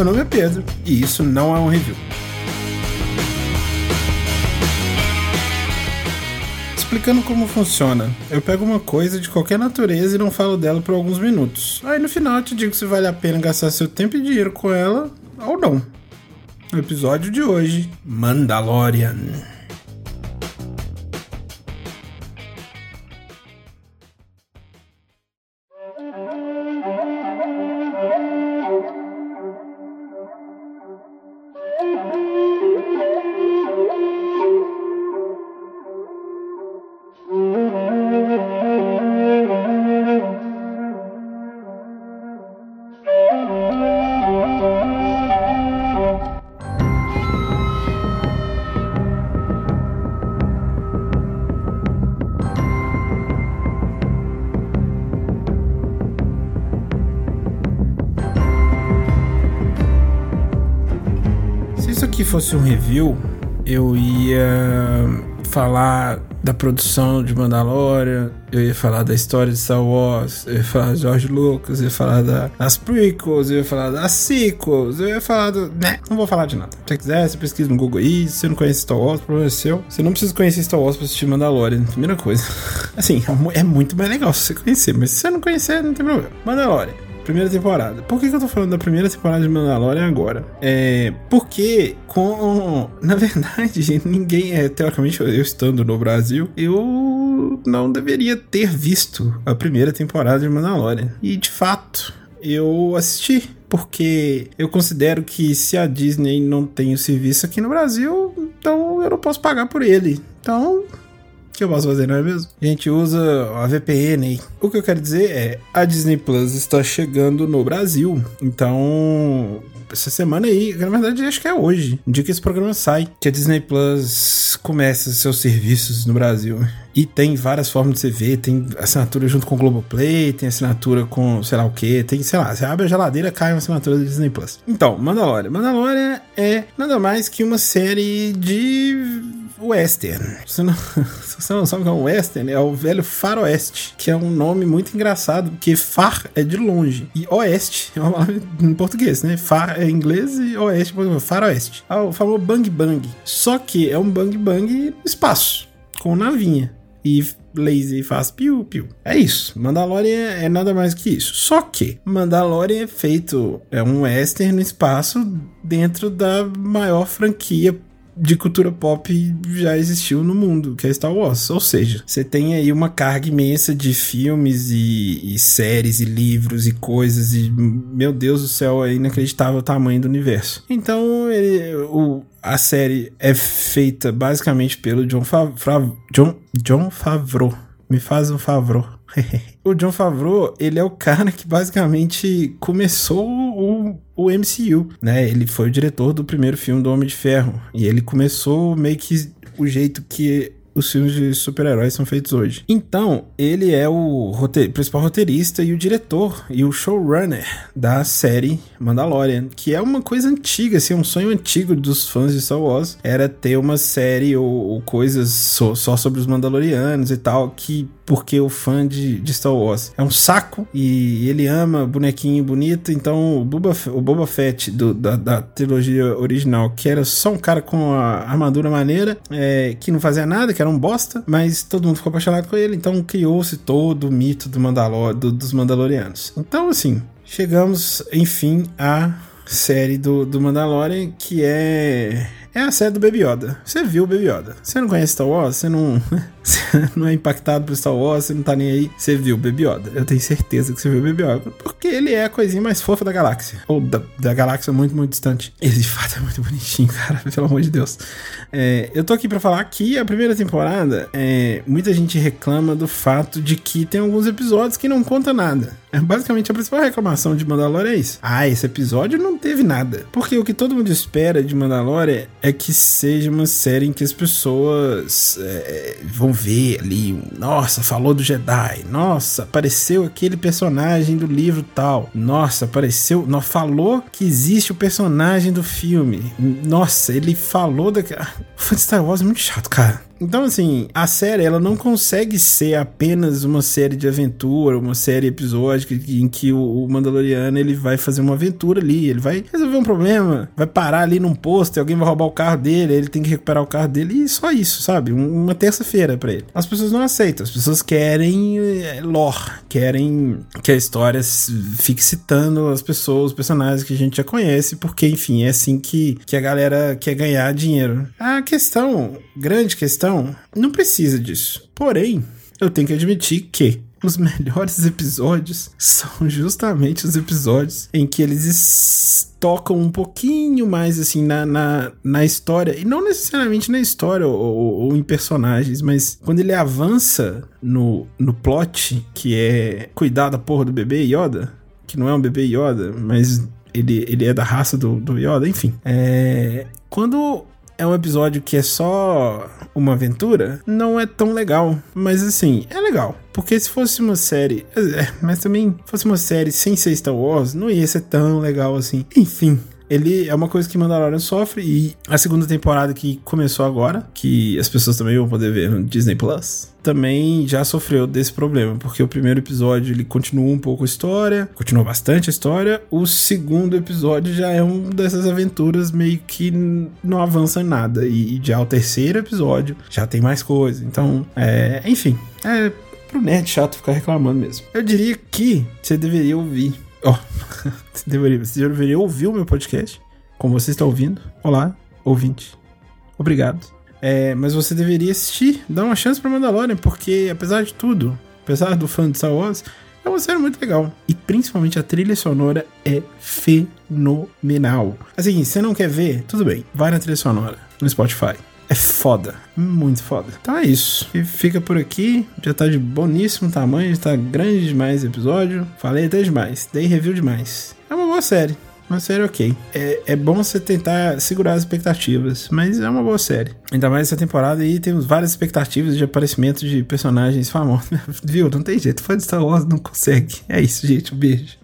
Meu nome é Pedro e isso não é um review. Explicando como funciona, eu pego uma coisa de qualquer natureza e não falo dela por alguns minutos. Aí no final eu te digo se vale a pena gastar seu tempo e dinheiro com ela ou não. No episódio de hoje, Mandalorian. Fosse um review, eu ia falar da produção de Mandalorian, eu ia falar da história de Star Wars, eu ia falar de George Lucas, eu ia falar da, das prequels, eu ia falar das sequels, eu ia falar do. Né, não vou falar de nada. Se você quiser, você pesquisa no Google aí. Se você não conhece Star Wars, problema é seu. Você não precisa conhecer Star Wars pra assistir Mandalorian, primeira coisa. Assim, é muito mais legal se você conhecer, mas se você não conhecer, não tem problema. Mandalorian. Primeira temporada. Por que, que eu tô falando da primeira temporada de Mandalorian agora? É. Porque com. Na verdade, gente, ninguém é. Teoricamente, eu estando no Brasil, eu não deveria ter visto a primeira temporada de Mandalorian. E de fato, eu assisti. Porque eu considero que se a Disney não tem o serviço aqui no Brasil, então eu não posso pagar por ele. Então, que eu posso fazer, não é mesmo? A gente usa a VPN aí. O que eu quero dizer é, a Disney Plus está chegando no Brasil, então essa semana aí, na verdade acho que é hoje, dia que esse programa sai, que a Disney Plus começa seus serviços no Brasil. E tem várias formas de você ver, tem assinatura junto com o Globoplay, tem assinatura com sei lá o que, tem, sei lá, você abre a geladeira, cai uma assinatura da Disney Plus. Então, Mandalorian. Mandalorian é nada mais que uma série de western. Você não, você não sabe o que é um western? É o velho faroeste, que é um nome muito engraçado, porque far é de longe e oeste é uma palavra em português, né? Far é inglês e oeste é faroeste. Ah, o famoso bang bang. Só que é um bang bang espaço, com navinha. E laser faz piu piu. É isso. Mandalorian é nada mais que isso. Só que Mandalorian é feito é um western no espaço dentro da maior franquia de cultura pop já existiu no mundo, que é Star Wars. Ou seja, você tem aí uma carga imensa de filmes e, e, séries e livros e coisas e meu Deus do céu, é inacreditável o tamanho do universo. Então, ele, o, a série é feita basicamente pelo John, Favreau. John, John Favreau. Me faz um favor. o John Favreau, ele é o cara que basicamente começou o, o MCU, né? Ele foi o diretor do primeiro filme do Homem de Ferro. E ele começou meio que o jeito que os filmes de super-heróis são feitos hoje. Então, ele é o principal roteirista e o diretor e o showrunner da série Mandalorian, que é uma coisa antiga, assim, um sonho antigo dos fãs de Star Wars, era ter uma série ou, ou coisas só, só sobre os Mandalorianos e tal, que porque o fã de, de, Star Wars é um saco e ele ama bonequinho bonito, então o Boba, o Boba Fett do, da, da, trilogia original, que era só um cara com a armadura maneira, é, que não fazia nada, que era um bosta, mas todo mundo ficou apaixonado com ele, então criou-se todo o mito do Mandalor, do, dos Mandalorianos. Então, assim, chegamos, enfim, à série do, do Mandalorian, que é é a série do Baby Yoda. Você viu o Baby Yoda. Você não conhece Star Wars? Você não, você não é impactado por Star Wars? Você não tá nem aí? Você viu o Baby Yoda. Eu tenho certeza que você viu o Baby Yoda. Porque ele é a coisinha mais fofa da galáxia. Ou da, da galáxia muito, muito distante. Ele de fato é muito bonitinho, cara. Pelo amor de Deus. É, eu tô aqui para falar que a primeira temporada, é, muita gente reclama do fato de que tem alguns episódios que não conta nada. É basicamente a principal reclamação de Mandalorian é isso. Ah, esse episódio não teve nada. Porque o que todo mundo espera de Mandalorian é que seja uma série em que as pessoas é, vão ver ali. Nossa, falou do Jedi. Nossa, apareceu aquele personagem do livro tal. Nossa, apareceu. Não, falou que existe o personagem do filme. Nossa, ele falou da. Fã de Star Wars é muito chato, cara Então, assim, a série ela não consegue ser apenas uma série de aventura, uma série episódica em que o Mandaloriano ele vai fazer uma aventura ali, ele vai resolver um problema, vai parar ali num posto, e alguém vai roubar o carro dele, ele tem que recuperar o carro dele e só isso, sabe? Uma terça-feira para ele. As pessoas não aceitam, as pessoas querem é, lore, querem que a história fique citando as pessoas, os personagens que a gente já conhece, porque, enfim, é assim que, que a galera quer ganhar dinheiro. A questão, grande questão, não precisa disso. Porém, eu tenho que admitir que os melhores episódios são justamente os episódios em que eles tocam um pouquinho mais assim na, na, na história, e não necessariamente na história ou, ou, ou, em personagens, mas quando ele avança no, no plot, que é cuidar da porra do bebê Yoda, que não é um bebê Yoda, mas ele, ele é da raça do, do Yoda, enfim. É, quando é um episódio que é só uma aventura, não é tão legal. Mas assim, é legal. Porque se fosse uma série. É, mas também fosse uma série sem ser Star Wars, não ia ser tão legal assim. Enfim, ele é uma coisa que Mandalorian sofre e a segunda temporada que começou agora, que as pessoas também vão poder ver no Disney Plus, também já sofreu desse problema, porque o primeiro episódio ele continua um pouco a história, continua bastante a história, o segundo episódio já é um dessas aventuras meio que não avança em nada e já o terceiro episódio já tem mais coisa. Então, é, enfim, é pro nerd chato ficar reclamando mesmo. Eu diria que você deveria ouvir Ó, oh, deveria, você deveria ouvir o meu podcast, como você está ouvindo. Olá, ouvinte. Obrigado. É, mas você deveria assistir, dar uma chance pra Mandalorian, porque apesar de tudo, apesar do fã de Star Wars, é uma série muito legal. E principalmente a trilha sonora é fenomenal. Assim, você não quer ver? Tudo bem, vai na trilha sonora, no Spotify. É foda, muito foda. Então é isso. E fica por aqui. Já tá de boníssimo tamanho, está grande demais o episódio. Falei até demais, dei review demais. É uma boa série. Uma série ok. É, é bom você tentar segurar as expectativas, mas é uma boa série. Ainda mais essa temporada aí temos várias expectativas de aparecimento de personagens famosos. Viu? Não tem jeito. Fã de Star Wars não consegue. É isso, gente. Um beijo.